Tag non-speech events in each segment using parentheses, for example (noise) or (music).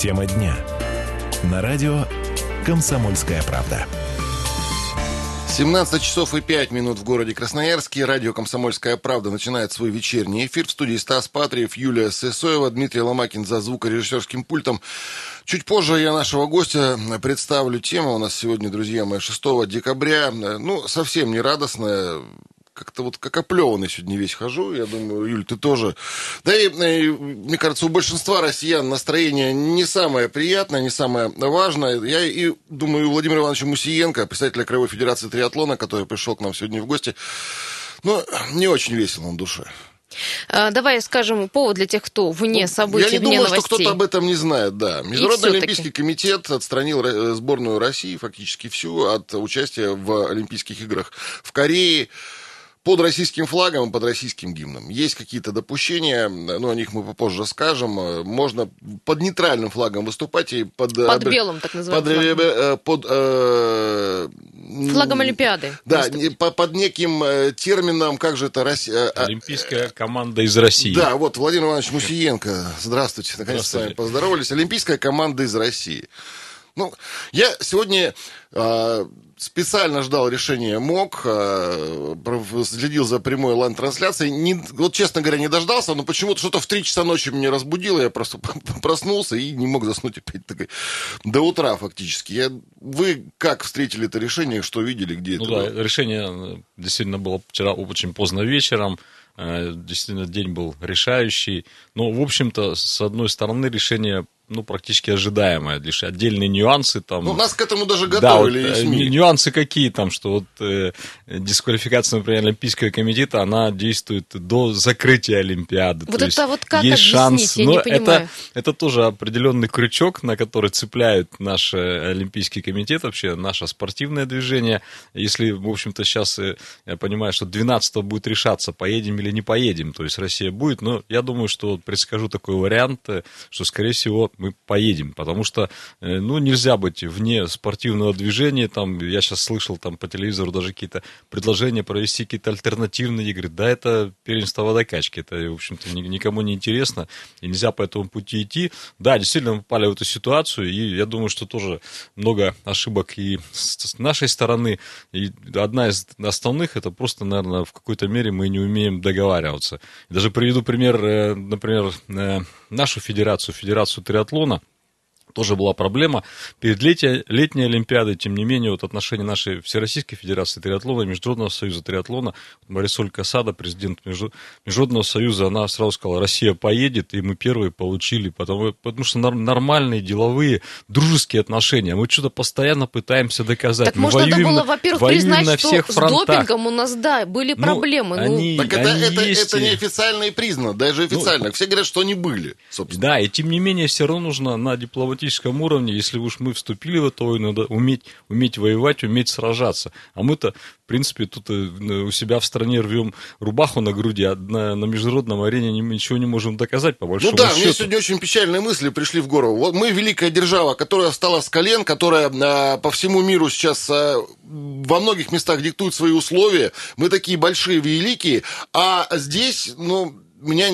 Тема дня. На радио «Комсомольская правда». 17 часов и 5 минут в городе Красноярске. Радио «Комсомольская правда» начинает свой вечерний эфир. В студии Стас Патриев, Юлия Сысоева, Дмитрий Ломакин за звукорежиссерским пультом. Чуть позже я нашего гостя представлю. Тема у нас сегодня, друзья мои, 6 декабря. Ну, совсем не радостная как-то вот как оплеванный сегодня весь хожу. Я думаю, Юль, ты тоже. Да и, и, мне кажется, у большинства россиян настроение не самое приятное, не самое важное. Я и думаю, у Владимира Ивановича Мусиенко, представителя Краевой Федерации триатлона, который пришел к нам сегодня в гости, ну, не очень весело на душе. А, давай скажем повод для тех, кто вне ну, событий, Я не вне думаю, новостей. что кто-то об этом не знает, да. Международный Олимпийский комитет отстранил э, сборную России фактически всю от участия в Олимпийских играх в Корее под российским флагом и под российским гимном. Есть какие-то допущения, ну, о них мы попозже скажем. Можно под нейтральным флагом выступать и под... Э, под белым, так называемым. Под, э, под э, Флагом Олимпиады. Да, по, под неким термином, как же это... Россия, Олимпийская команда из России. Да, вот Владимир Иванович Мусиенко. Здравствуйте, наконец то с вами поздоровались. Олимпийская команда из России. Ну, я сегодня э, специально ждал решения МОК, э, следил за прямой онлайн-трансляцией. Не, вот, честно говоря, не дождался, но почему-то что-то в 3 часа ночи меня разбудило, я просто (laughs) проснулся и не мог заснуть опять таки, до утра фактически. Я, вы как встретили это решение, что видели, где ну, это? Да, решение э, действительно было вчера очень поздно вечером. Э, действительно, день был решающий. Но, в общем-то, с одной стороны, решение ну, практически ожидаемое, лишь отдельные нюансы там. Ну, нас к этому даже готовили да, вот, СМИ. Нюансы какие там, что вот э, дисквалификация, например, Олимпийского комитета, она действует до закрытия Олимпиады. Вот То это есть вот как есть объяснить, шанс, я но не понимаю. Это, это тоже определенный крючок, на который цепляют наш Олимпийский комитет, вообще наше спортивное движение. Если, в общем-то, сейчас э, я понимаю, что 12 будет решаться, поедем или не поедем, то есть Россия будет, но я думаю, что предскажу такой вариант, э, что, скорее всего, мы поедем, потому что, э, ну, нельзя быть вне спортивного движения, там, я сейчас слышал там по телевизору даже какие-то предложения провести какие-то альтернативные игры, да, это первенство водокачки, это, в общем-то, никому не интересно, и нельзя по этому пути идти, да, действительно, мы попали в эту ситуацию, и я думаю, что тоже много ошибок и с нашей стороны, и одна из основных, это просто, наверное, в какой-то мере мы не умеем договариваться. Даже приведу пример, э, например, э, нашу федерацию, федерацию триатлона, триатлона – тоже была проблема. Перед летней, летней Олимпиадой, тем не менее, вот отношения нашей Всероссийской Федерации триатлона и Международного союза триатлона, Марисоль Касада, президент Международного союза, она сразу сказала, Россия поедет, и мы первые получили, потому, потому что нормальные, деловые, дружеские отношения. Мы что-то постоянно пытаемся доказать. Так мы можно воюем, было, во-первых, признать, на что всех с допингом у нас, да, были ну, проблемы. Ну, они, так это, они это, есть... это неофициально и признано, даже официально. Ну, Все говорят, что они были, собственно. Да, и тем не менее, все равно нужно на дипломатическом уровне, если уж мы вступили в эту войну, надо уметь, уметь воевать, уметь сражаться. А мы-то, в принципе, тут э, у себя в стране рвем рубаху на груди, а на, на международном арене ничего не можем доказать, по большому счету. Ну да, счету. мне сегодня очень печальные мысли пришли в голову. Вот мы великая держава, которая встала с колен, которая а, по всему миру сейчас а, во многих местах диктует свои условия. Мы такие большие, великие, а здесь, ну, меня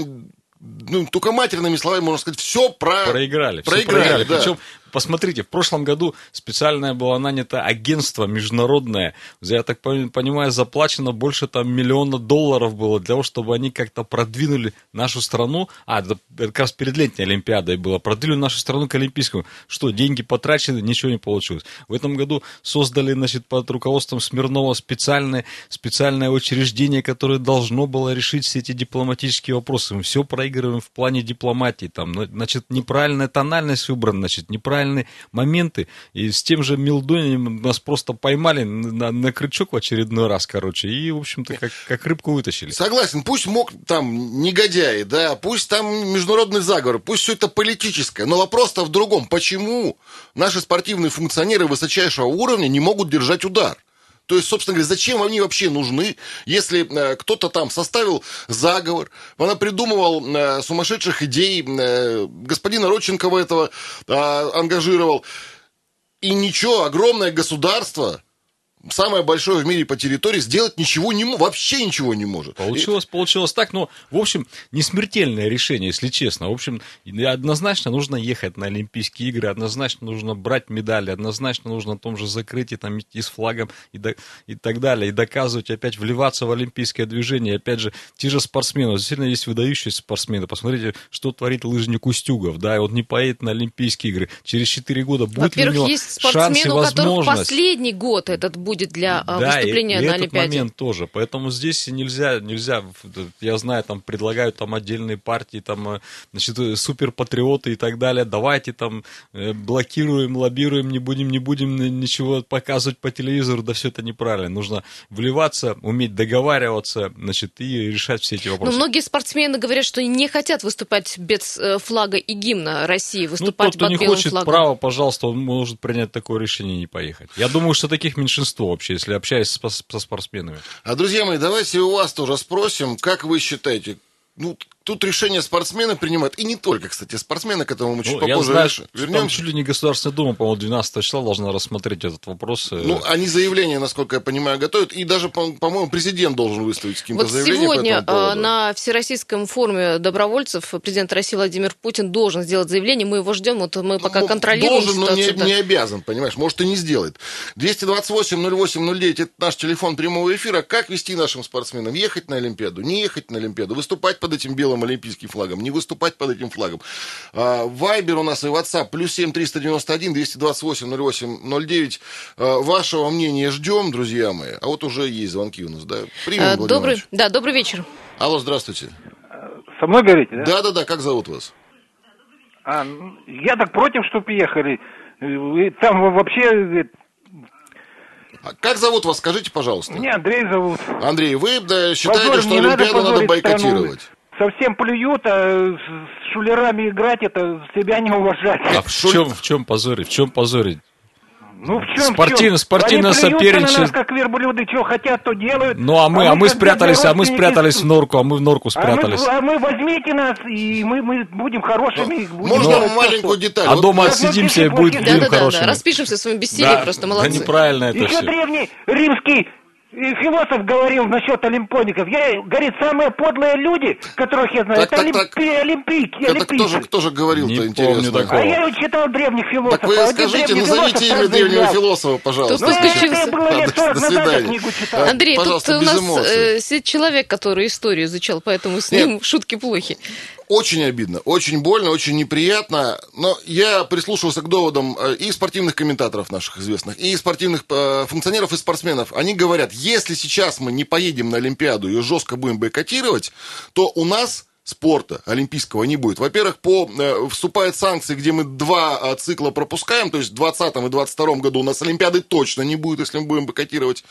ну, только матерными словами можно сказать, все про... проиграли. Проиграли, все проиграли. Да. Причем посмотрите, в прошлом году специальное было нанято агентство международное, я так понимаю, заплачено больше там миллиона долларов было для того, чтобы они как-то продвинули нашу страну, а, это как раз перед летней Олимпиадой было, продвинули нашу страну к Олимпийскому. Что, деньги потрачены, ничего не получилось. В этом году создали, значит, под руководством Смирнова специальное, специальное учреждение, которое должно было решить все эти дипломатические вопросы. Мы все проигрываем в плане дипломатии, там, значит, неправильная тональность выбрана, значит, неправильно правильные моменты. И с тем же Милдонием нас просто поймали на, на крючок в очередной раз, короче, и, в общем-то, как, как рыбку вытащили. Согласен, пусть мог там негодяи, да, пусть там международный заговор, пусть все это политическое, но вопрос-то в другом. Почему наши спортивные функционеры высочайшего уровня не могут держать удар? То есть, собственно говоря, зачем они вообще нужны, если э, кто-то там составил заговор, она придумывал э, сумасшедших идей, э, господина Родченкова этого э, ангажировал, и ничего, огромное государство самое большое в мире по территории, сделать ничего не может, вообще ничего не может. Получилось, и... получилось так, но, в общем, не смертельное решение, если честно. В общем, однозначно нужно ехать на Олимпийские игры, однозначно нужно брать медали, однозначно нужно на том же закрытии там идти с флагом и, до, и так далее, и доказывать, опять вливаться в олимпийское движение. Опять же, те же спортсмены, действительно есть выдающиеся спортсмены. Посмотрите, что творит лыжник Устюгов, да, и он не поедет на Олимпийские игры. Через 4 года будет у него есть спортсмены, у которых последний год этот будет для а, да, выступления и, и на этот Олимпиаде. момент тоже. Поэтому здесь нельзя, нельзя, я знаю, там предлагают там отдельные партии, там, э, значит, э, суперпатриоты и так далее. Давайте там э, блокируем, лоббируем, не будем, не будем ничего показывать по телевизору. Да все это неправильно. Нужно вливаться, уметь договариваться, значит, и решать все эти вопросы. Но многие спортсмены говорят, что не хотят выступать без флага и гимна России, выступать ну, тот, кто под не белым хочет флагом. право, пожалуйста, он может принять такое решение и не поехать. Я думаю, что таких меньшинство вообще, если общаюсь со спортсменами. А, друзья мои, давайте у вас тоже спросим, как вы считаете, ну, Тут решение спортсмены принимают. И не только, кстати, спортсмены, к этому мы чуть ну, попозже я знаю, вернемся. Там чуть ли не Государственная Дума, по-моему, 12 числа должна рассмотреть этот вопрос. Э. Ну, они заявление, насколько я понимаю, готовят. И даже, по-моему, президент должен выставить каким-то вот заявлением сегодня по этому э, на Всероссийском форуме добровольцев президент России Владимир Путин должен сделать заявление. Мы его ждем. Вот мы пока ну, контролируем Должен, но не, не обязан, понимаешь. Может, и не сделает. 228-08-09 – это наш телефон прямого эфира. Как вести нашим спортсменам? Ехать на Олимпиаду, не ехать на Олимпиаду, выступать под этим белым олимпийским флагом не выступать под этим флагом. А, вайбер у нас и WhatsApp плюс 7 391 228 08 09. Вашего мнения ждем, друзья мои. А вот уже есть звонки у нас, да? Примем, а, добрый, да, добрый вечер. Алло, здравствуйте. Со мной говорите, да? Да-да-да, как зовут вас? А, я так против, чтобы ехали. Там вообще а как зовут вас, скажите, пожалуйста. Меня Андрей зовут. Андрей, вы да, считаете, Позор, что Олимпиаду надо, надо бойкотировать? Страну совсем плюют, а с шулерами играть это себя не уважать. А в чем, в чем позорить? В чем позорить? Ну, в чем, спортивно, спортивно соперничество. нас, как верблюды, что хотят, то делают. Ну, а мы, а, а мы спрятались, а мы спрятались в норку, а мы в норку спрятались. А мы, а мы возьмите нас, и мы, мы будем хорошими. Ну, будем можно маленькую деталь? А вот дома отсидимся и будет, будем да, хорошими. Да, да, распишемся в своем бессилии, да, просто молодцы. Да неправильно это Еще все. древний римский философ говорил насчет олимпоников. Я, говорит, самые подлые люди, которых я знаю, так, это так, олимпи, так. олимпийки, это кто же, кто же говорил-то, интересно? Такого. А я читал древних философов. Так вы а скажите, назовите имя древнего философа, пожалуйста. Тут ну, это было лет 40 назад книгу читал. Андрей, тут у нас э, человек, который историю изучал, поэтому с ним шутки плохи. Очень обидно, очень больно, очень неприятно. Но я прислушивался к доводам э, и спортивных комментаторов наших известных, и спортивных э, функционеров и спортсменов. Они говорят, если сейчас мы не поедем на Олимпиаду и жестко будем бойкотировать, то у нас спорта олимпийского не будет. Во-первых, по, э, вступают санкции, где мы два э, цикла пропускаем, то есть в 2020 и 2022 году у нас Олимпиады точно не будет, если мы будем бойкотировать.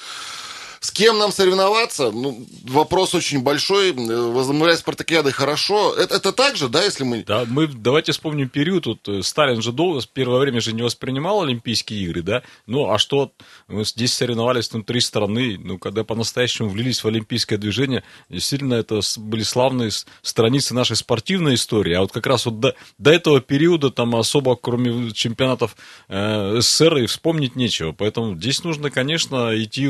С кем нам соревноваться? Ну, вопрос очень большой. Возобновлять спартакиады хорошо. Это, это так же, да, если мы... Да, мы давайте вспомним период. Вот э, Сталин же долго, первое время же не воспринимал Олимпийские игры, да? Ну, а что? Мы здесь соревновались там три страны. Ну, когда по-настоящему влились в олимпийское движение, действительно, это были славные страницы нашей спортивной истории. А вот как раз вот до, до этого периода там особо, кроме чемпионатов э, СССР, и вспомнить нечего. Поэтому здесь нужно, конечно, идти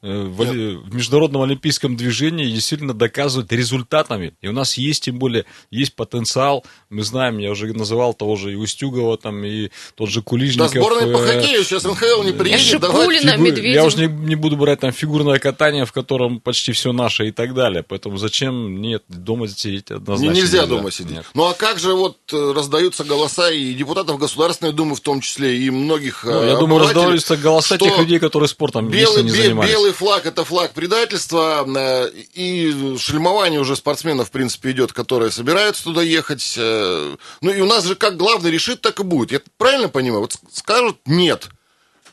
э, в, в международном олимпийском движении действительно доказывать результатами. И у нас есть, тем более, есть потенциал. Мы знаем, я уже называл того же и Устюгова, там, и тот же Кулижников. Да, сборная по э, хоккею сейчас НХЛ не приедет. Шипулина, Фигу... Я уже не, не буду брать там фигурное катание, в котором почти все наше и так далее. Поэтому зачем? Нет, дома сидеть однозначно нельзя. Нельзя дома сидеть. Нет. Ну а как же вот э, раздаются голоса и депутатов Государственной Думы в том числе, и многих ну, Я думаю, раздаются голоса тех людей, которые спортом белый, не занимались. Белый флаг флаг это флаг предательства, э, и шельмование уже спортсменов, в принципе, идет, которые собираются туда ехать. Э, ну и у нас же как главный решит, так и будет. Я правильно понимаю? Вот скажут нет.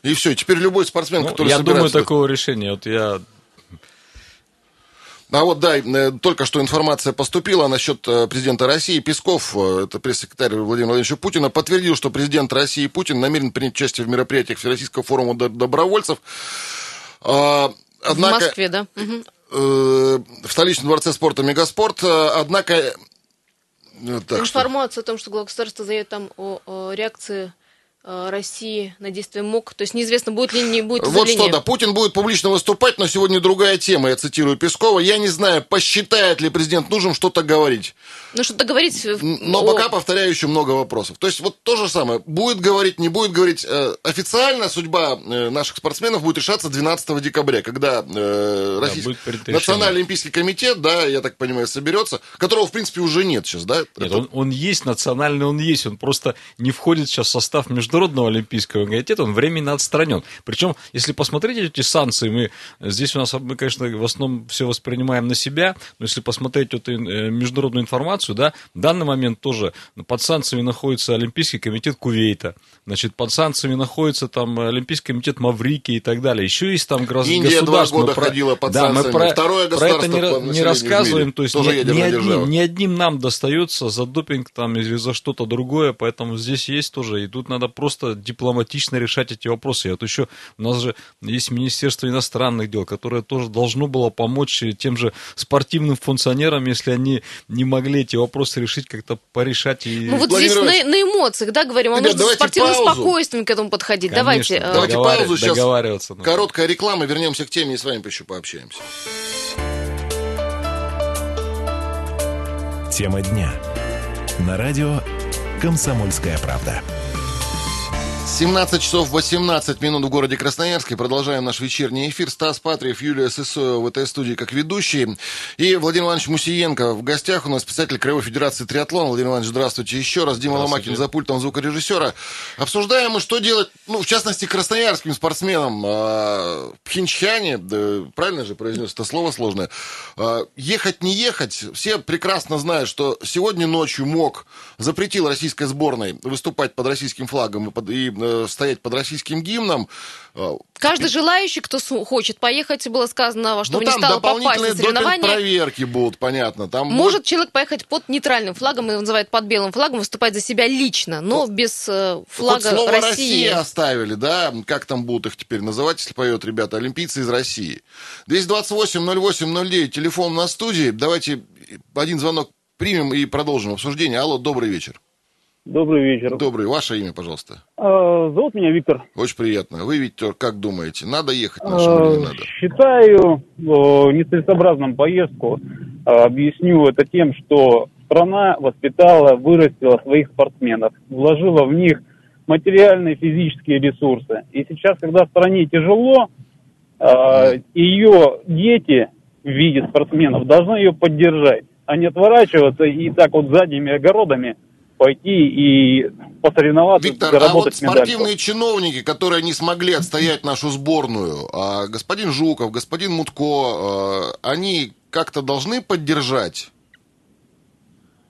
И все, теперь любой спортсмен, ну, который Я думаю, такого решения, вот я а вот, да, э, только что информация поступила насчет президента России. Песков, это пресс-секретарь Владимира Владимировича Путина, подтвердил, что президент России Путин намерен принять участие в мероприятиях Всероссийского форума добровольцев. Однако, в Москве, да? Э, в столичном дворце спорта «Мегаспорт». Э, однако... Э, так, Информация что? о том, что глава государства заявит там о, о реакции России на действие МОК? То есть неизвестно, будет ли не будет Вот что, да, Путин будет публично выступать, но сегодня другая тема, я цитирую Пескова. Я не знаю, посчитает ли президент нужным что-то говорить. Ну, что-то говорить... Но о... пока, повторяю, еще много вопросов. То есть вот то же самое. Будет говорить, не будет говорить. Э, официально судьба наших спортсменов будет решаться 12 декабря, когда э, Российский да, Национальный олимпийский комитет, да, я так понимаю, соберется, которого, в принципе, уже нет сейчас, да? Нет, Это... он, он есть, национальный он есть, он просто не входит сейчас в состав Международного олимпийского комитета, он временно отстранен. Причем, если посмотреть эти санкции, мы здесь у нас, мы, конечно, в основном все воспринимаем на себя, но если посмотреть эту э, международную информацию, да, в данный момент тоже под санкциями находится Олимпийский комитет Кувейта, значит, под санкциями находится там Олимпийский комитет Маврики и так далее. Еще есть там Индия два года про... ходила под да, санкциями. Мы про... Второе про это не, не рассказываем, то есть ни, ни, одним, ни одним нам достается за допинг там или за что-то другое, поэтому здесь есть тоже, и тут надо просто дипломатично решать эти вопросы. И вот еще у нас же есть Министерство иностранных дел, которое тоже должно было помочь тем же спортивным функционерам, если они не могли эти вопросы решить, как-то порешать. И... Ну вот здесь на, на эмоциях, да, говорим, а нужно спортивным паузу. спокойствием к этому подходить. Конечно, давайте. Давайте паузу сейчас. Короткая реклама, вернемся к теме и с вами еще пообщаемся. Тема дня. На радио «Комсомольская правда». 17 часов 18 минут в городе Красноярске. Продолжаем наш вечерний эфир. Стас Патриев, Юлия Сысоева в этой студии как ведущие. И Владимир Иванович Мусиенко в гостях. У нас писатель Краевой Федерации триатлон. Владимир Иванович, здравствуйте еще раз. Дима Ломакин за пультом звукорежиссера. Обсуждаем мы, что делать, ну, в частности, красноярским спортсменам. А, в Пхенчхане, да, правильно же произнес это слово сложное, а, ехать не ехать. Все прекрасно знают, что сегодня ночью МОК запретил российской сборной выступать под российским флагом и, под, и Э, стоять под российским гимном. Э, Каждый желающий, кто хочет поехать, было сказано, чтобы ну, не стало попасть на соревнования. проверки будут, понятно. Там Может будет... человек поехать под нейтральным флагом, его называют под белым флагом, выступать за себя лично, но ну, без э, флага Хоть слово России. Россия оставили, да? Как там будут их теперь называть, если поют ребята? Олимпийцы из России. 228-08-09, телефон на студии. Давайте один звонок примем и продолжим обсуждение. Алло, добрый вечер. Добрый вечер. Добрый. Ваше имя, пожалуйста. А, зовут меня Виктор. Очень приятно. Вы, Виктор, как думаете, надо ехать а, или не надо? Считаю нецелесообразным поездку. А, объясню это тем, что страна воспитала, вырастила своих спортсменов, вложила в них материальные, физические ресурсы. И сейчас, когда стране тяжело, а, ее дети в виде спортсменов должны ее поддержать, а не отворачиваться и так вот задними огородами – пойти и посоревноваться, Виктор, заработать а вот спортивные чиновники, которые не смогли отстоять нашу сборную, а господин Жуков, господин Мутко, а, они как-то должны поддержать?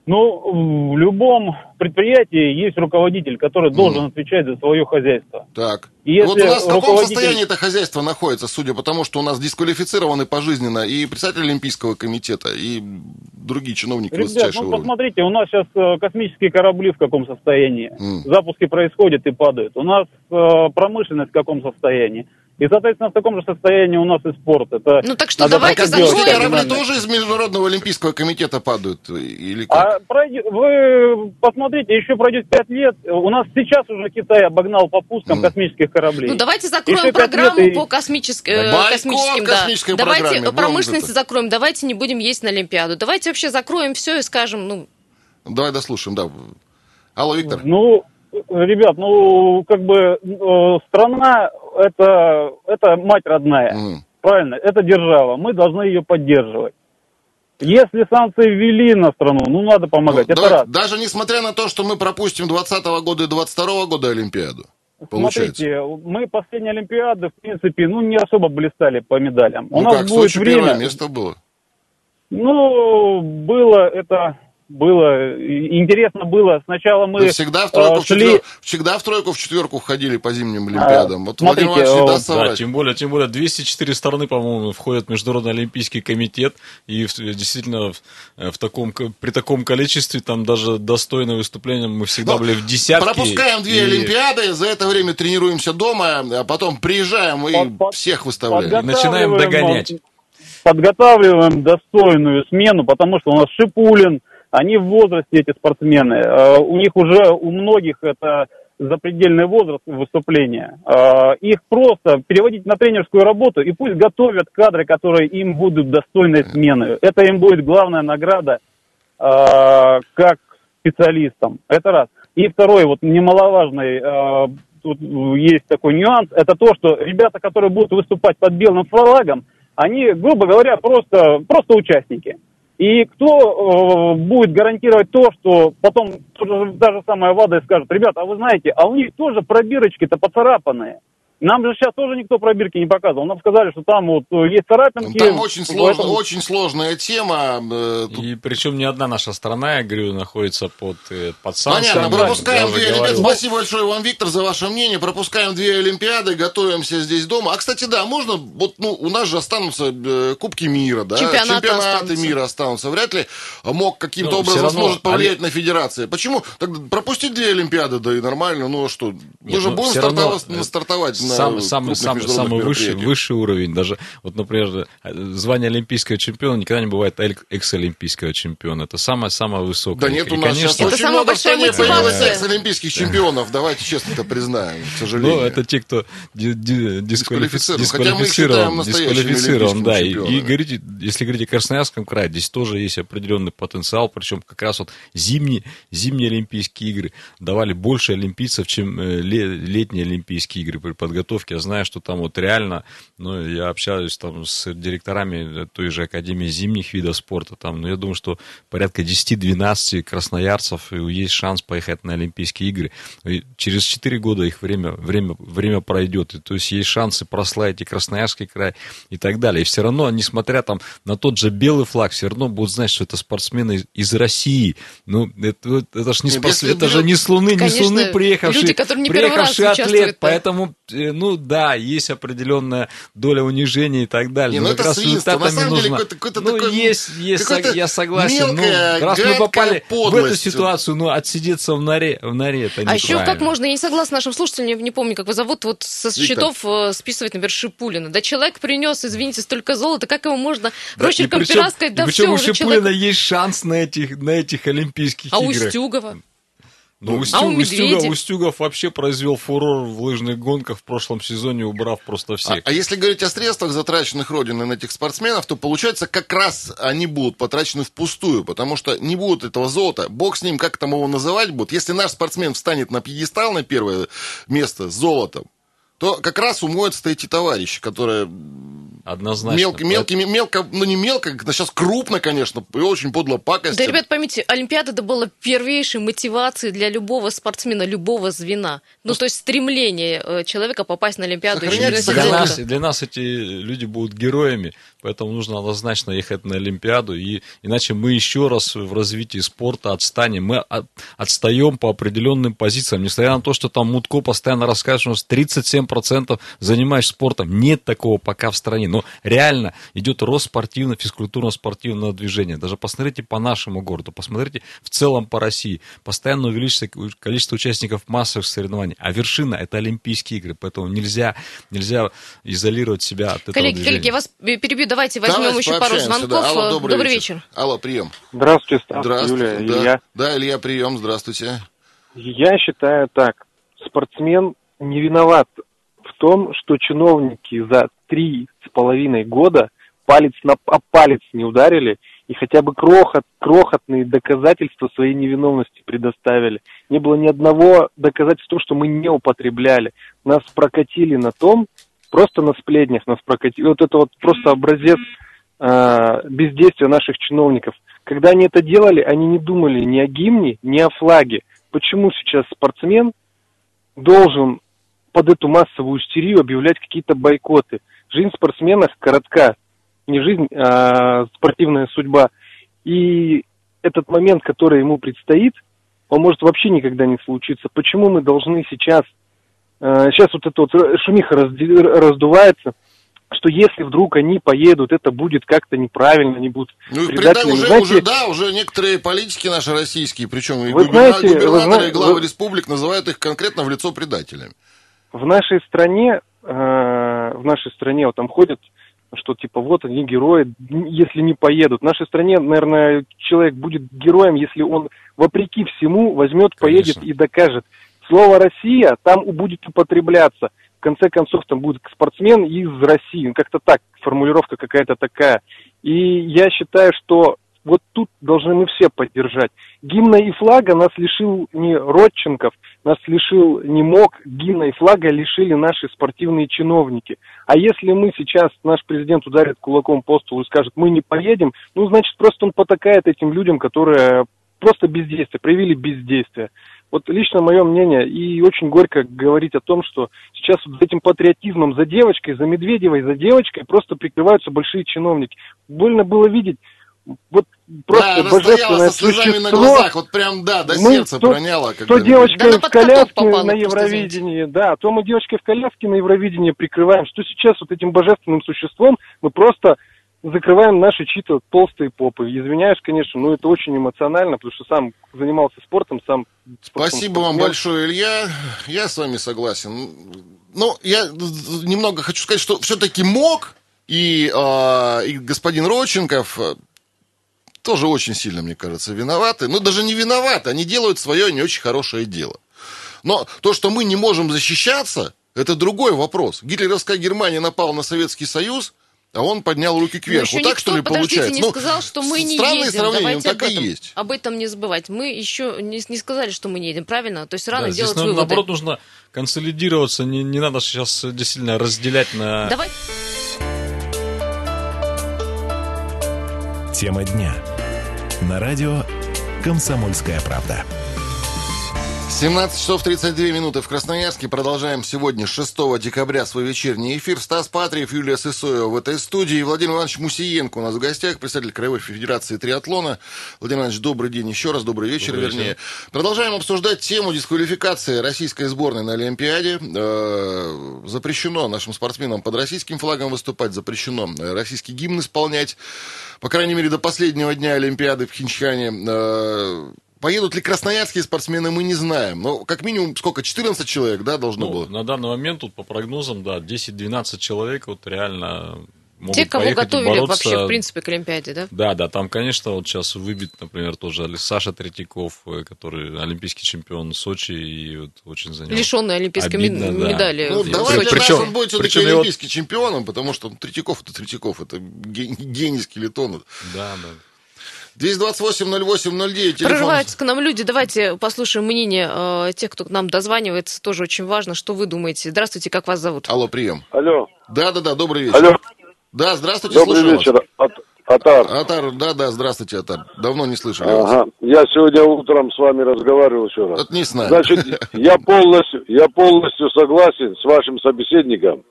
Ну, в любом предприятии есть руководитель, который должен mm. отвечать за свое хозяйство. Так. И вот у нас руководитель... в каком состоянии это хозяйство находится, судя по тому, что у нас дисквалифицированы пожизненно и председатель Олимпийского комитета, и другие чиновники Ребят, высочайшего ну, уровня. посмотрите, у нас сейчас э, космические корабли в каком состоянии. Mm. Запуски происходят и падают. У нас э, промышленность в каком состоянии. И, соответственно, в таком же состоянии у нас и спорт. Это ну так что давайте закроем. корабли тоже из Международного Олимпийского комитета падают? Или как? А пройдет, вы посмотрите, еще пройдет пять лет. У нас сейчас уже Китай обогнал по пускам mm. космических кораблей. Ну давайте закроем еще программу и... по космической, Бойкот космическим. Да. Давайте промышленность закроем, давайте не будем есть на Олимпиаду. Давайте вообще закроем все и скажем, ну... Давай дослушаем, да. Алло, Виктор. Ну, ребят, ну, как бы э, страна это, это мать родная. Mm. Правильно, это держава. Мы должны ее поддерживать. Если санкции ввели на страну, ну надо помогать. Ну, это давай, раз. Даже несмотря на то, что мы пропустим 2020 года и 2022 года Олимпиаду. Получается. Смотрите, мы последние Олимпиады, в принципе, ну, не особо блистали по медалям. Ну У нас как, будет Сочи время... место было? Ну, было это было интересно было. Сначала мы Вы всегда в тройку, шли... в четвер... всегда в тройку в четверку входили по зимним Олимпиадам. вот смотрите, Владимир Иванович не да, тем более, тем более 204 страны, по-моему, входят в Международный Олимпийский комитет, и действительно в, в таком, при таком количестве там даже достойное выступление мы всегда Но были в десятке. Пропускаем две и... Олимпиады, за это время тренируемся дома, а потом приезжаем и под, под, всех выставляем. И начинаем догонять. Подготавливаем достойную смену, потому что у нас Шипулин, они в возрасте, эти спортсмены. Э, у них уже, у многих это запредельный возраст выступления. Э, их просто переводить на тренерскую работу и пусть готовят кадры, которые им будут достойной смены. Это им будет главная награда э, как специалистам. Это раз. И второй, вот немаловажный, тут есть такой нюанс, это то, что ребята, которые будут выступать под белым флагом, они, грубо говоря, просто, просто участники. И кто э, будет гарантировать то, что потом даже самая ВАДА скажет, ребята, а вы знаете, а у них тоже пробирочки-то поцарапанные. Нам же сейчас тоже никто пробирки не показывал. Нам сказали, что там вот э, есть царапинки. Там очень, сложно, этом... очень сложная тема. Э, тут... И причем не одна наша страна, я говорю, находится под, э, под санкциями. Понятно, пропускаем две Олимпиады. Спасибо большое вам, Виктор, за ваше мнение. Пропускаем две Олимпиады, готовимся здесь дома. А, кстати, да, можно, вот ну, у нас же останутся Кубки мира, да? Чемпионаты, Чемпионаты останутся. мира останутся. Вряд ли мог каким-то ну, образом равно, сможет повлиять Олимп... на федерации. Почему? Так пропустить две Олимпиады, да и нормально. Ну а что? Мы Нет, же ну, будем стартовать, равно, стартовать на сам, сам, самый высший, высший уровень. Даже, вот, например, звание олимпийского чемпиона никогда не бывает экс-олимпийского чемпиона. Это самое-самое высокое. Да нет, у нас конечно, сейчас это очень много в стране появилось экс-олимпийских чемпионов. Давайте честно это признаем, к сожалению. Ну, это те, кто дисквалифицирован. Дисквалифицирован, да. И, и говорите, если говорить о Красноярском крае, здесь тоже есть определенный потенциал, причем как раз вот зимние, зимние Олимпийские игры давали больше олимпийцев, чем э, летние Олимпийские игры при подготовке. Я знаю, что там вот реально, ну, я общаюсь там с директорами той же Академии зимних видов спорта, там, ну, я думаю, что порядка 10-12 красноярцев есть шанс поехать на Олимпийские игры. И через 4 года их время, время, время пройдет, и, то есть есть шансы прославить и Красноярский край и так далее. И все равно, несмотря там на тот же белый флаг, все равно будут знать, что это спортсмены из, из России. Ну, это, это, ж не спортсмен, это же не с Луны, не с Луны приехавший, люди, которые не приехавший атлет, поэтому, э, ну да, есть определенная доля унижения и так далее. Не, ну, это свинство. На самом нужно... деле, какой-то, какой-то ну, такой, есть, есть, я согласен. Мелкая, ну, раз мы попали подлость. в эту ситуацию, ну, отсидеться в норе, в норе это А еще как можно, я не согласна нашим слушателям, я не помню, как его зовут, вот со Виктор. счетов э, списывать, например, Шипулина. Да человек принес, извините, столько золота, как его можно да, росчерком пера сказать, да все, у Шипулина человек... есть шанс на этих, на этих Олимпийских а играх. А у Стюгова? Ну, Устюг, а у Устюгов, Устюгов вообще произвел фурор в лыжных гонках в прошлом сезоне, убрав просто всех. А, а если говорить о средствах, затраченных Родиной на этих спортсменов, то получается, как раз они будут потрачены впустую, потому что не будут этого золота. Бог с ним, как там его называть будут. Если наш спортсмен встанет на пьедестал на первое место с золотом, то как раз умоются эти товарищи, которые Однозначно. Мелко, мелко, мелко, ну не мелко, но сейчас крупно, конечно, и очень подло пакость. Да, ребят, поймите, Олимпиада это была первейшей мотивацией для любого спортсмена, любого звена. Ну, то есть стремление э, человека попасть на Олимпиаду. И для, нас, для нас эти люди будут героями, поэтому нужно однозначно ехать на Олимпиаду, и иначе мы еще раз в развитии спорта отстанем. Мы от, отстаем по определенным позициям, несмотря на то, что там Мутко постоянно рассказывает, что у нас 37% занимаешься спортом. Нет такого пока в стране. Но реально идет рост спортивно, физкультурно-спортивного движения. Даже посмотрите по нашему городу, посмотрите в целом по России. Постоянно увеличится количество участников массовых соревнований. А вершина – это Олимпийские игры. Поэтому нельзя, нельзя изолировать себя от этого коллеги, движения. Коллеги, я вас перебью. Давайте возьмем Давайте еще пару звонков. Да. Алло, добрый, добрый вечер. вечер. Алло, прием. Здравствуйте, Стас, здравствуйте Юлия, да. Илья. Да, Илья, прием, здравствуйте. Я считаю так. Спортсмен не виноват в том, что чиновники за три с половиной года палец на а палец не ударили и хотя бы крохот, крохотные доказательства своей невиновности предоставили. Не было ни одного доказательства, что мы не употребляли. Нас прокатили на том, просто на сплетнях нас прокатили. Вот это вот просто образец э, бездействия наших чиновников. Когда они это делали, они не думали ни о гимне, ни о флаге. Почему сейчас спортсмен должен под эту массовую истерию объявлять какие-то бойкоты? Жизнь спортсмена коротка. Не жизнь, а спортивная судьба. И этот момент, который ему предстоит, он может вообще никогда не случиться. Почему мы должны сейчас, сейчас вот эта вот шумиха раздувается, что если вдруг они поедут, это будет как-то неправильно, они будут ну, предателями. Уже, знаете, уже, да, уже некоторые политики наши российские, причем и губернаторы, знаете, губернаторы и главы вы... республик называют их конкретно в лицо предателями. В нашей стране, э, в нашей стране вот там ходят, что типа вот они герои, если не поедут. В нашей стране, наверное, человек будет героем, если он вопреки всему возьмет, Конечно. поедет и докажет слово «Россия» там будет употребляться. В конце концов, там будет спортсмен из России. Ну, как-то так, формулировка какая-то такая. И я считаю, что вот тут должны мы все поддержать. Гимна и флага нас лишил не Родченков, нас лишил не МОК, гимна и флага лишили наши спортивные чиновники. А если мы сейчас, наш президент ударит кулаком по столу и скажет, мы не поедем, ну, значит, просто он потакает этим людям, которые просто бездействие, проявили бездействие. Вот лично мое мнение, и очень горько говорить о том, что сейчас вот этим патриотизмом за девочкой, за Медведевой, за девочкой просто прикрываются большие чиновники. Больно было видеть вот просто да, божественное со существо. на глазах, вот прям, да, до мы, сердца то, проняло. Когда... То девочка да в коляске на Евровидении, да, то мы девочкой в коляске на Евровидении прикрываем, что сейчас вот этим божественным существом мы просто закрываем наши чьи-то толстые попы. Извиняюсь, конечно, но это очень эмоционально, потому что сам занимался спортом, сам... Спасибо вам большое, Илья. Я с вами согласен. Ну, я немного хочу сказать, что все-таки мог и, э, и господин Родченков тоже очень сильно, мне кажется, виноваты. Ну, даже не виноваты, они делают свое не очень хорошее дело. Но то, что мы не можем защищаться, это другой вопрос. Гитлеровская Германия напала на Советский Союз, а он поднял руки кверху. Вот так, что ли, получается? не ну, сказал, что мы не едем. сравнение, Давайте так об этом, и есть. Об этом не забывать. Мы еще не, не сказали, что мы не едем, правильно? То есть рано да, делать здесь, выводы. наоборот, нужно консолидироваться. Не, не надо сейчас действительно разделять на... Давай. Тема дня. На радио «Комсомольская правда». 17 часов 32 минуты в Красноярске. Продолжаем сегодня, 6 декабря, свой вечерний эфир. Стас Патриев, Юлия Сысоева в этой студии. Владимир Иванович Мусиенко у нас в гостях, председатель Краевой Федерации триатлона. Владимир Иванович, добрый день еще раз, добрый вечер, добрый вернее. Вечер. Продолжаем обсуждать тему дисквалификации российской сборной на Олимпиаде. Э, запрещено нашим спортсменам под российским флагом выступать, запрещено российский гимн исполнять. По крайней мере, до последнего дня Олимпиады в Хинчхане э, Поедут ли красноярские спортсмены, мы не знаем. Но как минимум, сколько, 14 человек, да, должно ну, было? На данный момент, тут по прогнозам, да, 10-12 человек вот реально могут Те, кого готовили бороться. вообще, в принципе, к Олимпиаде, да? Да, да, там, конечно, вот сейчас выбит, например, тоже Саша Третьяков, э, который олимпийский чемпион Сочи и вот очень занял. Лишенный олимпийской Обидно, медали. Ну, давайте причем, он будет все-таки олимпийским его... чемпионом, потому что Третьяков это Третьяков, это гений скелетона. Да, да. 228-08-09. Прорываются к нам люди. Давайте послушаем мнение э, тех, кто к нам дозванивается. Тоже очень важно. Что вы думаете? Здравствуйте, как вас зовут? Алло, прием. Алло. Да-да-да, добрый вечер. Алло. Да, здравствуйте, Добрый вечер. Вас. Атар. Атар, да-да, здравствуйте, Атар. Давно не слышали ага. Я сегодня утром с вами разговаривал еще раз. Это не с нами. Значит, (laughs) я полностью, я полностью согласен с вашим собеседником.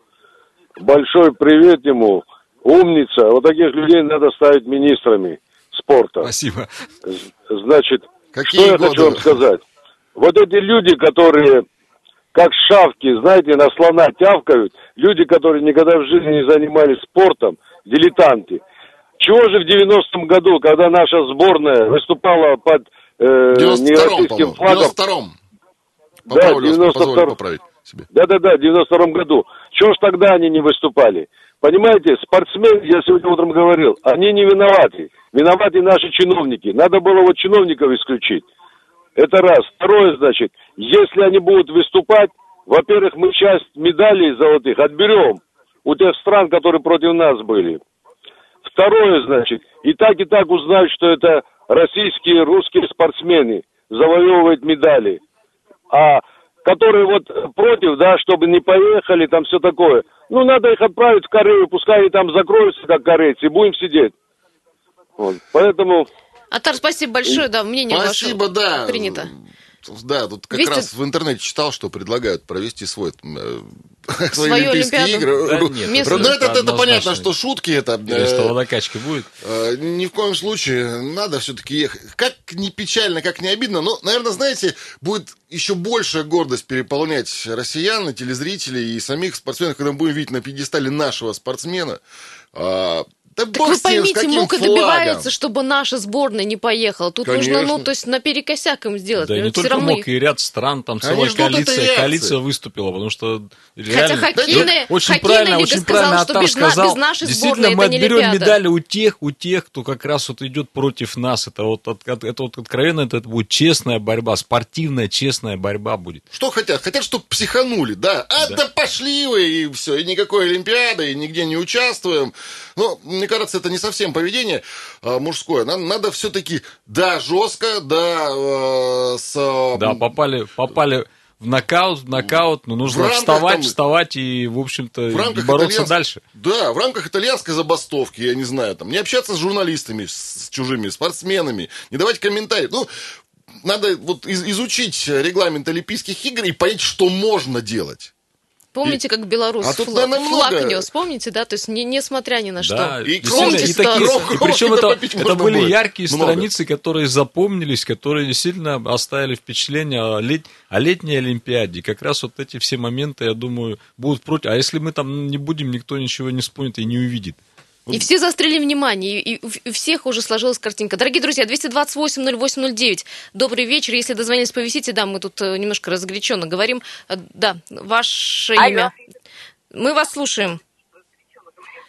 Большой привет ему. Умница. Вот таких людей надо ставить министрами спорта. Спасибо. Значит, Какие что годы? я хочу вам сказать. Вот эти люди, которые как шавки, знаете, на слона тявкают, люди, которые никогда в жизни не занимались спортом, дилетанты. Чего же в 90-м году, когда наша сборная выступала под э, нероссийским флагом... В 92-м. Да, в 92-м. Да-да-да, в 92-м году. Чего ж тогда они не выступали? Понимаете, спортсмены, я сегодня утром говорил, они не виноваты. Виноваты наши чиновники. Надо было вот чиновников исключить. Это раз. Второе, значит, если они будут выступать, во-первых, мы часть медалей золотых отберем у тех стран, которые против нас были. Второе, значит, и так и так узнают, что это российские, русские спортсмены завоевывают медали. А которые вот против, да, чтобы не поехали, там все такое. Ну, надо их отправить в Корею, пускай они там закроются, как корейцы, и будем сидеть. Вот. Поэтому... Атар, спасибо большое, да, мнение спасибо, ваше да. принято. Да, тут как 200... раз в интернете читал, что предлагают провести свой э, свои Олимпийские Олимпиаду? игры. Да, нет, ну, это, это, это понятно, что шутки это. Или что водокачка будет? Э, ни в коем случае. Надо все-таки ехать. Как не печально, как не обидно. Но, наверное, знаете, будет еще большая гордость переполнять россиян, и телезрителей и самих спортсменов, когда мы будем видеть на пьедестале нашего спортсмена. А, Да так вы поймите, Мука добивается, чтобы наша сборная не поехала. Тут Конечно. нужно, ну, то есть наперекосяк им сделать. Да, не только равно... МОК, и ряд стран, там целая коалиция, коалиция выступила, потому что реально... Хотя хоккейная, очень хоккейная правильно, лига очень сказала, правильно что без, сказал, без нашей действительно, мы отберем медали у тех, у тех, кто как раз вот идет против нас. Это вот, это вот откровенно, это будет честная борьба, спортивная честная борьба будет. Что хотят? Хотят, чтобы психанули, да? А да, да пошли вы, и все, и никакой Олимпиады, и нигде не участвуем. Но, мне кажется, это не совсем поведение а, мужское. Нам надо все-таки, да, жестко, да, э, с... Да, попали, попали в нокаут, в нокаут, но нужно рамках, вставать, там, вставать и, в общем-то, в рамках бороться дальше. Да, в рамках итальянской забастовки, я не знаю, там, не общаться с журналистами, с, с чужими, спортсменами, не давать комментарии. Ну, надо вот из, изучить регламент Олимпийских игр и понять, что можно делать. Помните, как Беларусь а тут, флаг, наверное, флаг нес, помните, да? То есть не, несмотря ни на что. Да, и, помните, и такие, и причем это, это были будет. яркие много. страницы, которые запомнились, которые сильно оставили впечатление о, лет, о летней Олимпиаде. Как раз вот эти все моменты, я думаю, будут против. А если мы там не будем, никто ничего не вспомнит и не увидит. И все застрели внимание, и у всех уже сложилась картинка. Дорогие друзья, 228-08-09, добрый вечер. Если дозвонились, повисите, да, мы тут э, немножко разгоряченно говорим. Э, да, ваше Алло. имя. Мы вас слушаем.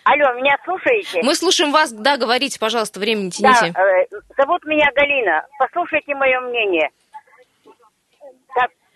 Алло, меня слушаете? Мы слушаем вас, да, говорите, пожалуйста, время не тяните. Да, э, зовут меня Галина. Послушайте мое мнение.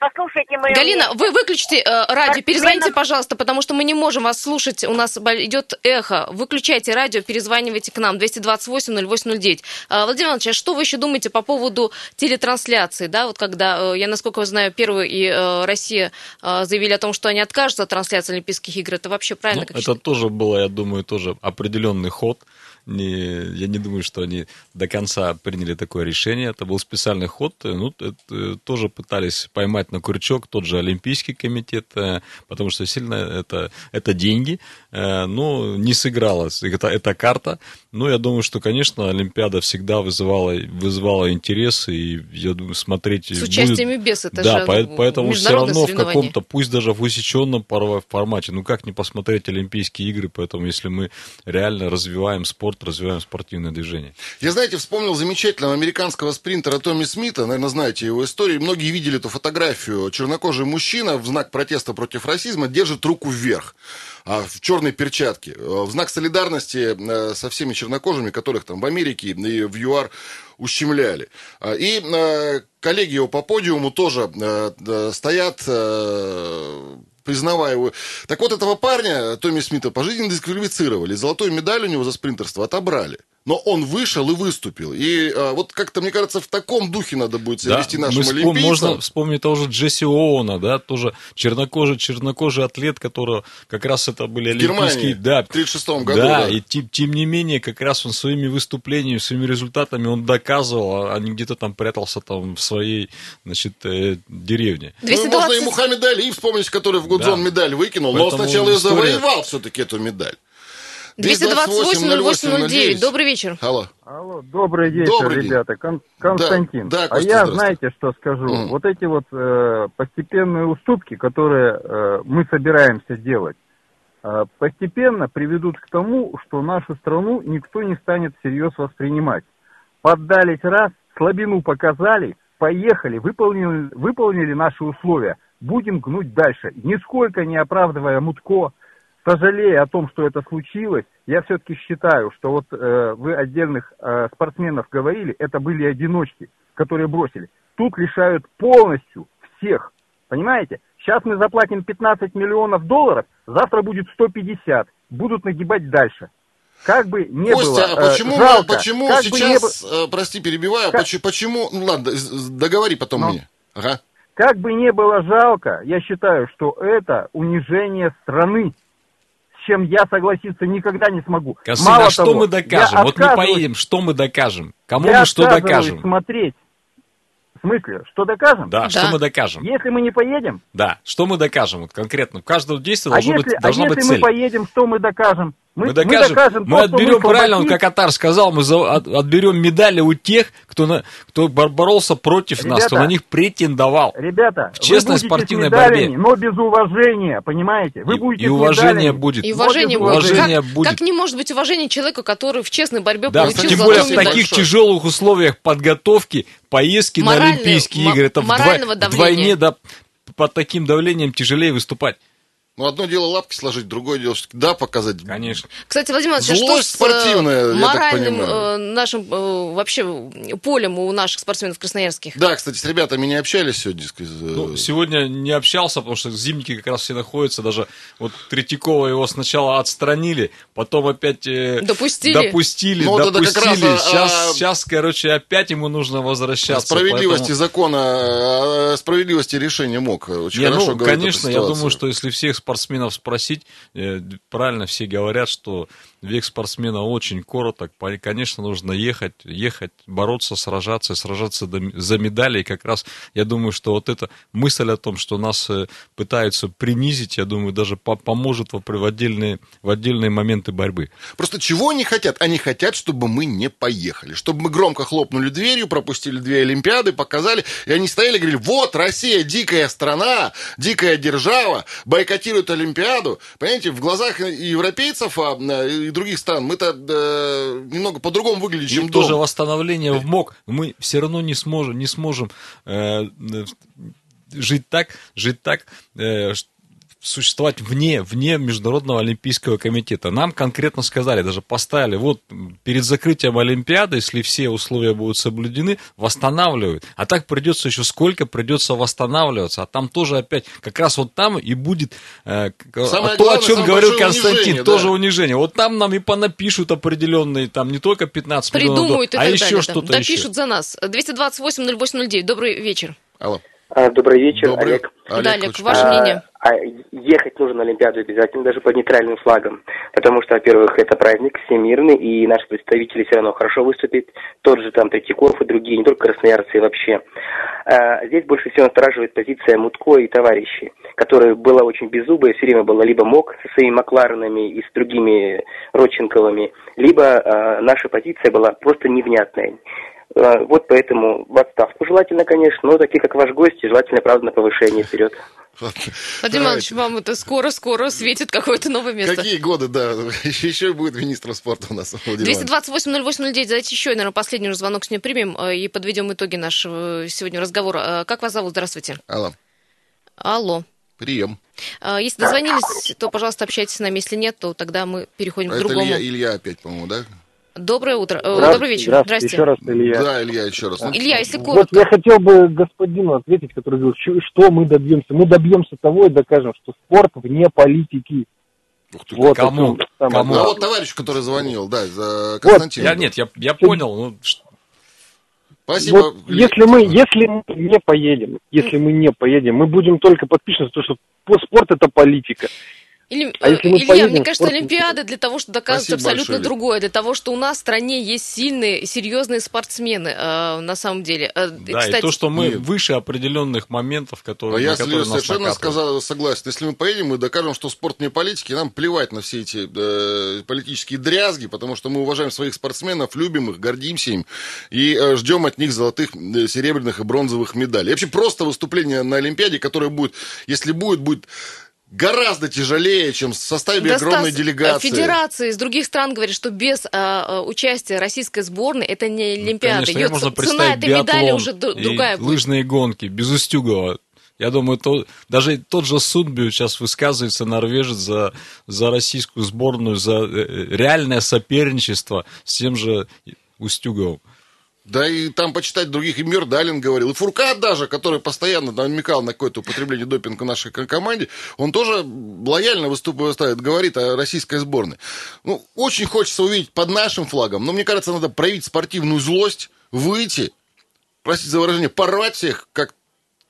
Послушайте мое Галина, вы выключите э, радио, Спортсменов... перезвоните, пожалуйста, потому что мы не можем вас слушать, у нас идет эхо. Выключайте радио, перезванивайте к нам, 228-08-09. Э, Владимир Иванович, а что вы еще думаете по поводу телетрансляции, да, вот когда, э, я насколько знаю, первый и э, Россия э, заявили о том, что они откажутся от трансляции Олимпийских игр, это вообще правильно? Ну, это считаете? тоже было, я думаю, тоже определенный ход не, я не думаю, что они до конца приняли такое решение. Это был специальный ход. Ну, это, тоже пытались поймать на крючок тот же Олимпийский комитет, э, потому что сильно это, это деньги. Э, но не сыгралась эта, эта карта. Но я думаю, что, конечно, Олимпиада всегда вызывала, вызывала интерес, и я думаю, смотреть... С участием будет... и без, это да, же по, поэтому все равно в каком-то, пусть даже в усеченном формате, ну как не посмотреть Олимпийские игры, поэтому если мы реально развиваем спорт, развиваем спортивное движение. Я, знаете, вспомнил замечательного американского спринтера Томми Смита, наверное, знаете его историю. Многие видели эту фотографию. Чернокожий мужчина в знак протеста против расизма держит руку вверх а, в черной перчатке. В знак солидарности э, со всеми чернокожими, которых там в Америке и в ЮАР ущемляли. А, и э, коллеги его по подиуму тоже э, стоят признавая его. Так вот, этого парня, Томми Смита, пожизненно дисквалифицировали. Золотую медаль у него за спринтерство отобрали но он вышел и выступил. И а, вот как-то, мне кажется, в таком духе надо будет себя да, вести нашим мы олимпийцам. Можно вспомнить того же Джесси Оуна, да, тоже чернокожий, чернокожий атлет, которого как раз это были олимпийские... да, в 36 году. Да, да, и тем, тем не менее, как раз он своими выступлениями, своими результатами он доказывал, а не где-то там прятался там в своей, значит, э, деревне. 220... Ну, можно и Мухаммед Али вспомнить, который в Гудзон да. медаль выкинул, Поэтому но сначала история... и завоевал все-таки эту медаль. 228-08-09. Добрый вечер. Алло. Алло, добрый вечер, добрый ребята. Кон- Константин. Да, да, а я, знаете, что скажу? Mm. Вот эти вот э, постепенные уступки, которые э, мы собираемся делать, э, постепенно приведут к тому, что нашу страну никто не станет всерьез воспринимать. Поддались раз, слабину показали, поехали, выполнили, выполнили наши условия, будем гнуть дальше. Нисколько не оправдывая Мутко, сожалея о том, что это случилось, я все-таки считаю, что вот э, вы отдельных э, спортсменов говорили, это были одиночки, которые бросили. Тут лишают полностью всех. Понимаете? Сейчас мы заплатим 15 миллионов долларов, завтра будет 150. Будут нагибать дальше. Как бы не Костя, было а почему, э, жалко, почему как сейчас, бы не... Э, прости, перебиваю, как... почему, почему, ну ладно, договори потом Но... мне. Ага. Как бы не было жалко, я считаю, что это унижение страны чем я согласиться никогда не смогу. Косыгин, Мало а что того, мы докажем? Вот мы поедем, что мы докажем? Кому я мы что докажем? смотреть. В смысле, что докажем? Да, да, что мы докажем? Если мы не поедем? Да, что мы докажем? Вот конкретно, в каждом действии а должно если, быть, должна а быть если цель. мы поедем, что мы докажем? Мы, мы докажем, мы, докажем мы то, отберем, правильно, он, как Атар сказал, мы за, от, отберем медали у тех, кто, на, кто боролся против ребята, нас, кто на них претендовал. Ребята, в честной спортивной медалями, борьбе. Но без уважения, понимаете? Вы и, будете и уважение будет. И уважение, уважение как, будет. Как не может быть уважение человека, который в честной борьбе да, получил Тем более в таких тяжелых условиях подготовки, поездки Моральный, на Олимпийские игры, это вдвойне да, под таким давлением тяжелее выступать. Ну, одно дело лапки сложить, другое дело да показать. Конечно. Кстати, Владимир Иванович, что с спортивная, э, моральным э, нашим э, вообще полем у наших спортсменов красноярских? Да, кстати, с ребятами не общались сегодня. Ну, сегодня не общался, потому что зимники как раз все находятся. Даже вот Третьякова его сначала отстранили, потом опять допустили. Допустили, ну, допустили. Раз, сейчас, а... сейчас, короче, опять ему нужно возвращаться. Справедливости поэтому... закона, справедливости решения мог. Очень не, хорошо ну, конечно, я думаю, что если всех спортсменов спросить, э, правильно все говорят, что век спортсмена очень короток. Конечно, нужно ехать, ехать, бороться, сражаться, сражаться за медали. И как раз я думаю, что вот эта мысль о том, что нас э, пытаются принизить, я думаю, даже поможет в отдельные, в отдельные моменты борьбы. Просто чего они хотят? Они хотят, чтобы мы не поехали. Чтобы мы громко хлопнули дверью, пропустили две Олимпиады, показали. И они стояли и говорили, вот Россия дикая страна, дикая держава, бойкотирует бойкотируют Олимпиаду, понимаете, в глазах европейцев а, и других стран мы-то э, немного по-другому выглядим, чем тоже дом. восстановление в МОК мы все равно не сможем, не сможем э, жить так, жить так, э, существовать вне, вне Международного Олимпийского комитета. Нам конкретно сказали, даже поставили, вот перед закрытием Олимпиады, если все условия будут соблюдены, восстанавливают. А так придется еще сколько придется восстанавливаться. А там тоже опять, как раз вот там и будет э, самое то, главное, о чем говорил Константин, тоже да. унижение. Вот там нам и понапишут определенные, там не только 15 Придумают миллионов, а еще что-то Допишут еще. за нас. 228-0809, добрый вечер. Алло. А, добрый вечер, Добрый. Олег. Олег. Да, Олег, ваше мнение? А, а, ехать нужно на Олимпиаду обязательно, даже под нейтральным флагом. Потому что, во-первых, это праздник всемирный, и наши представители все равно хорошо выступят. Тот же там Третьяков и другие, не только красноярцы вообще. А, здесь больше всего настораживает позиция Мутко и товарищи, которая была очень беззубая, все время была либо МОК со своими Макларенами и с другими Родченковыми, либо а, наша позиция была просто невнятная. А, вот поэтому в отставку желательно, конечно, но такие, как ваш гость, желательно, правда, на повышение вперед. Владимир Иванович, вам это скоро-скоро светит какое-то новое место. Какие годы, да. (laughs) Еще будет министр спорта у нас. 228-08-09. Давайте еще, наверное, последний звонок с ним примем э, и подведем итоги нашего сегодня разговора. Э, как вас зовут? Здравствуйте. Алло. Алло. Прием. Если дозвонились, то, пожалуйста, общайтесь с нами. Если нет, то тогда мы переходим а к другому. Это Илья, Илья опять, по-моему, да? Доброе утро. Э, добрый вечер. Здравствуйте. Еще раз, Илья. Да, Илья, еще раз. Илья, если коротко. Вот я хотел бы господину ответить, который говорил, что мы добьемся. Мы добьемся того и докажем, что спорт вне политики. Ух ты, вот кому? кому? А вот товарищ, который звонил, да, за Константин. Вот. Я, нет, я, я понял. Ну, Спасибо. Вот если мы, если мы не поедем, если мы не поедем, мы будем только подписаны, то что спорт это политика. Или, а если Илья, поедем, мне кажется, Олимпиада для того, чтобы доказывать Спасибо абсолютно большое, другое, для того, что у нас в стране есть сильные, серьезные спортсмены, э, на самом деле. Э, да, Кстати, и то, что мы Нет. выше определенных моментов, которые, а я которые совершенно сказал, согласен. Если мы поедем, мы докажем, что спорт не политики, нам плевать на все эти э, политические дрязги, потому что мы уважаем своих спортсменов, любим их, гордимся им и э, ждем от них золотых, э, серебряных и бронзовых медалей. И вообще просто выступление на Олимпиаде, которое будет, если будет, будет гораздо тяжелее, чем в составе да, огромной Стас, делегации. Федерации из других стран говорят, что без а, участия российской сборной это не ну, Олимпиада. Конечно, Ее можно цена этой медали уже другая будет. лыжные гонки, без Устюгова. Я думаю, то, даже тот же Сунбю сейчас высказывается, норвежец, за, за российскую сборную, за э, э, реальное соперничество с тем же Устюговым. Да и там почитать других, и Мирдалин говорил, и Фуркат даже, который постоянно намекал на какое-то употребление допинга нашей команде, он тоже лояльно выступает, говорит о российской сборной. Ну, очень хочется увидеть под нашим флагом, но мне кажется, надо проявить спортивную злость, выйти, простите за выражение, порвать всех, как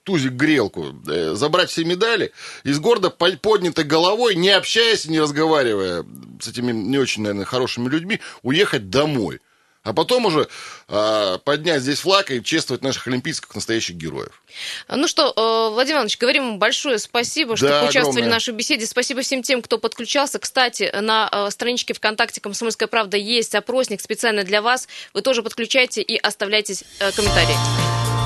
тузик грелку, э, забрать все медали и с гордо поднятой головой, не общаясь не разговаривая с этими не очень, наверное, хорошими людьми, уехать домой. А потом уже э, поднять здесь флаг и чествовать наших олимпийцев как настоящих героев. Ну что, э, Владимир Иванович, говорим большое спасибо, что Да, поучаствовали огромное. в нашей беседе. Спасибо всем тем, кто подключался. Кстати, на э, страничке ВКонтакте «Комсомольская правда» есть опросник специально для вас. Вы тоже подключайте и оставляйте э, комментарии.